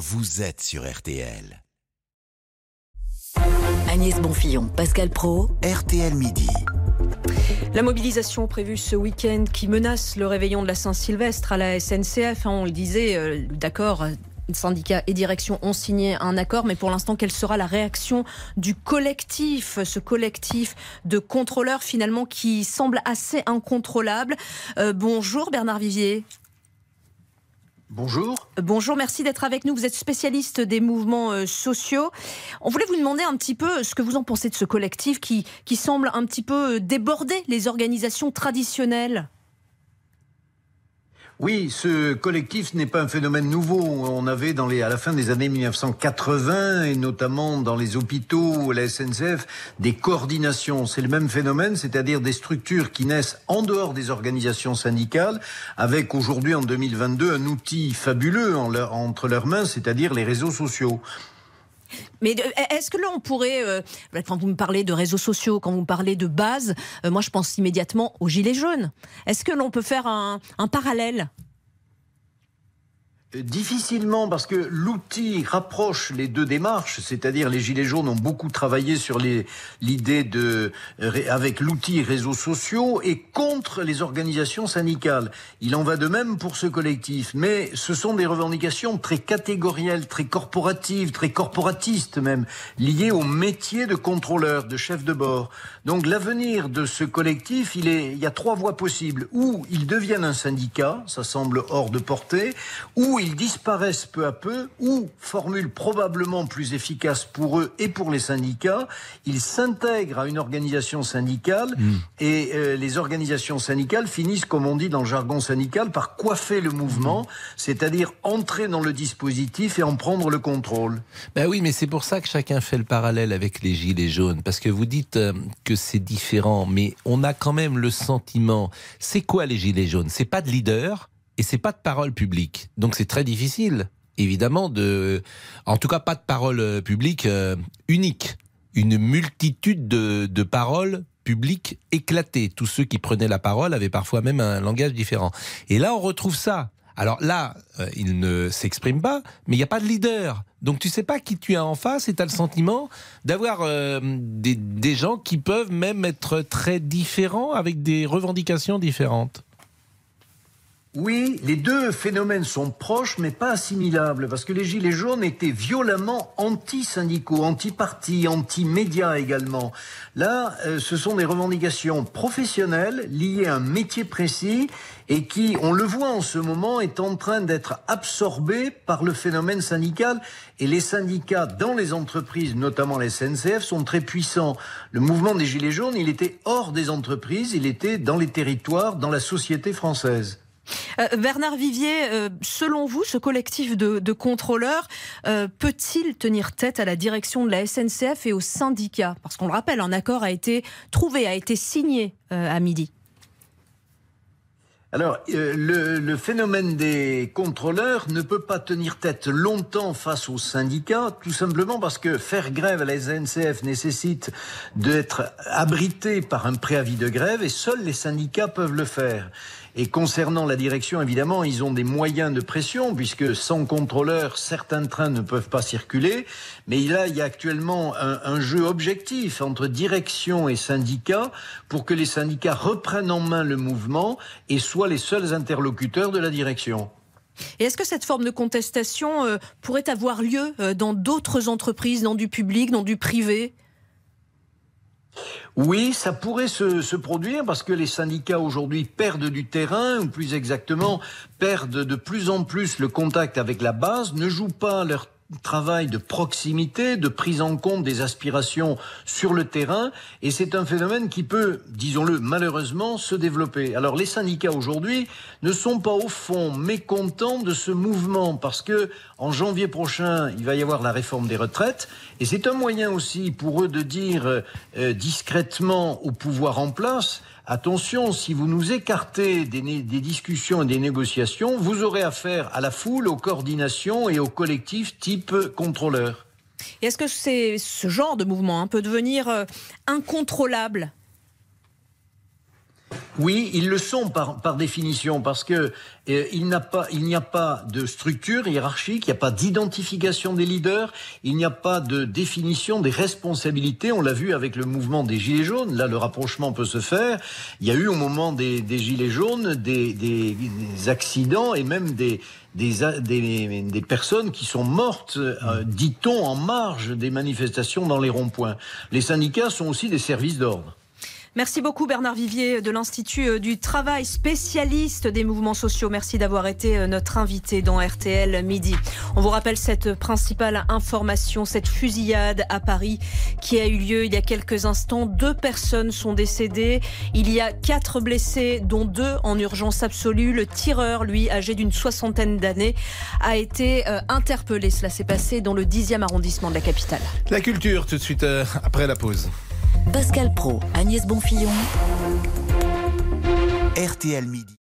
vous êtes sur RTL. Agnès Bonfillon, Pascal Pro, RTL Midi. La mobilisation prévue ce week-end qui menace le réveillon de la Saint-Sylvestre à la SNCF, hein, on le disait, euh, d'accord, syndicats et direction ont signé un accord, mais pour l'instant, quelle sera la réaction du collectif, ce collectif de contrôleurs finalement qui semble assez incontrôlable? Euh, Bonjour Bernard Vivier. Bonjour. Euh, bonjour, merci d'être avec nous. Vous êtes spécialiste des mouvements euh, sociaux. On voulait vous demander un petit peu ce que vous en pensez de ce collectif qui, qui semble un petit peu déborder les organisations traditionnelles. Oui, ce collectif n'est pas un phénomène nouveau. On avait dans les, à la fin des années 1980 et notamment dans les hôpitaux la SNCF des coordinations. C'est le même phénomène, c'est-à-dire des structures qui naissent en dehors des organisations syndicales avec aujourd'hui en 2022 un outil fabuleux entre leurs mains, c'est-à-dire les réseaux sociaux. Mais est-ce que là, on pourrait, euh, quand vous me parlez de réseaux sociaux, quand vous me parlez de base, euh, moi je pense immédiatement aux gilets jaunes. Est-ce que l'on peut faire un parallèle? Difficilement parce que l'outil rapproche les deux démarches, c'est-à-dire les gilets jaunes ont beaucoup travaillé sur l'idée de avec l'outil réseaux sociaux et contre les organisations syndicales. Il en va de même pour ce collectif, mais ce sont des revendications très catégorielles, très corporatives, très corporatistes même, liées au métier de contrôleur, de chef de bord. Donc l'avenir de ce collectif, il est il y a trois voies possibles ou ils deviennent un syndicat, ça semble hors de portée, ou ils disparaissent peu à peu, ou, formule probablement plus efficace pour eux et pour les syndicats, ils s'intègrent à une organisation syndicale hmm. et euh, les organisations syndicales finissent, comme on dit dans le jargon syndical, par coiffer le mouvement, c'est-à-dire entrer dans le dispositif et en prendre le contrôle. Ben oui, mais c'est pour ça que chacun fait le parallèle avec les gilets jaunes, parce que vous dites euh, que c'est différent, mais on a quand même le sentiment, c'est quoi les gilets jaunes? C'est pas de leader, et c'est pas de parole publique. Donc c'est très difficile, évidemment, de, en tout cas pas de parole euh, publique euh, unique. Une multitude de, de paroles publiques éclatées. Tous ceux qui prenaient la parole avaient parfois même un langage différent. Et là, on retrouve ça. Alors là, euh, il ne s'exprime pas, mais il n'y a pas de leader. Donc tu sais pas qui tu as en face et tu as le sentiment d'avoir des, des gens qui peuvent même être très différents avec des revendications différentes. Oui, les deux phénomènes sont proches mais pas assimilables parce que les Gilets jaunes étaient violemment anti-syndicaux, anti-partis, anti-médias également. Là, euh, ce sont des revendications professionnelles liées à un métier précis et qui, on le voit en ce moment, est en train d'être absorbé par le phénomène syndical. Et les syndicats dans les entreprises, notamment les SNCF, sont très puissants. Le mouvement des Gilets jaunes, il était hors des entreprises, il était dans les territoires, dans la société française. Euh, Bernard Vivier, euh, selon vous, ce collectif de, contrôleurs euh, peut-il tenir tête à la direction de la SNCF et aux syndicats Parce qu'on le rappelle, un accord a été trouvé, a été signé à midi. Alors, le, phénomène des contrôleurs ne peut pas tenir tête longtemps face aux syndicats, tout simplement parce que faire grève à la SNCF nécessite d'être abrité par un préavis de grève et seuls les syndicats peuvent le faire. Et concernant la direction, évidemment, ils ont des moyens de pression, puisque sans contrôleur, certains trains ne peuvent pas circuler. Mais là, il y a actuellement un, jeu objectif entre direction et syndicats pour que les syndicats reprennent en main le mouvement et soient les seuls interlocuteurs de la direction. Et est-ce que cette forme de contestation euh, pourrait avoir lieu euh, dans d'autres entreprises, dans du public, dans du privé? Oui, ça pourrait se, produire parce que les syndicats aujourd'hui perdent du terrain, ou plus exactement, perdent de plus en plus le contact avec la base, ne jouent pas leur travail de proximité, de prise en compte des aspirations sur le terrain, et c'est un phénomène qui peut, disons-le, malheureusement, se développer. Alors les syndicats aujourd'hui ne sont pas au fond mécontents de ce mouvement, parce que en janvier prochain, il va y avoir la réforme des retraites, et c'est un moyen aussi pour eux de dire euh, discrètement au pouvoir en place, Attention, si vous nous écartez des, discussions et des négociations, vous aurez affaire à la foule, aux coordinations et aux collectifs type contrôleur. Est-ce que c'est ce genre de mouvement hein, peut devenir euh, incontrôlable? Oui, ils le sont par, définition parce que euh, il n'y a pas de structure hiérarchique, il n'y a pas d'identification des leaders, il n'y a pas de définition des responsabilités. On l'a vu avec le mouvement des gilets jaunes. Là, le rapprochement peut se faire. Il y a eu au moment des, gilets jaunes des, accidents et même des, personnes qui sont mortes, euh, dit-on, en marge des manifestations dans les ronds-points. Les syndicats sont aussi des services d'ordre. Merci beaucoup Bernard Vivier de l'Institut euh, du Travail, spécialiste des mouvements sociaux. Merci d'avoir été euh, notre invité dans RTL Midi. On vous rappelle cette principale information, cette fusillade à Paris qui a eu lieu il y a quelques instants. Deux personnes sont décédées. Il y a quatre blessés, dont deux en urgence absolue. Le tireur, lui, âgé d'une soixantaine d'années, a été euh, interpellé. Cela s'est passé dans le 10e arrondissement de la capitale. La culture, tout de suite après la pause. Pascal Pro, Agnès Bonfillon. RTL Midi.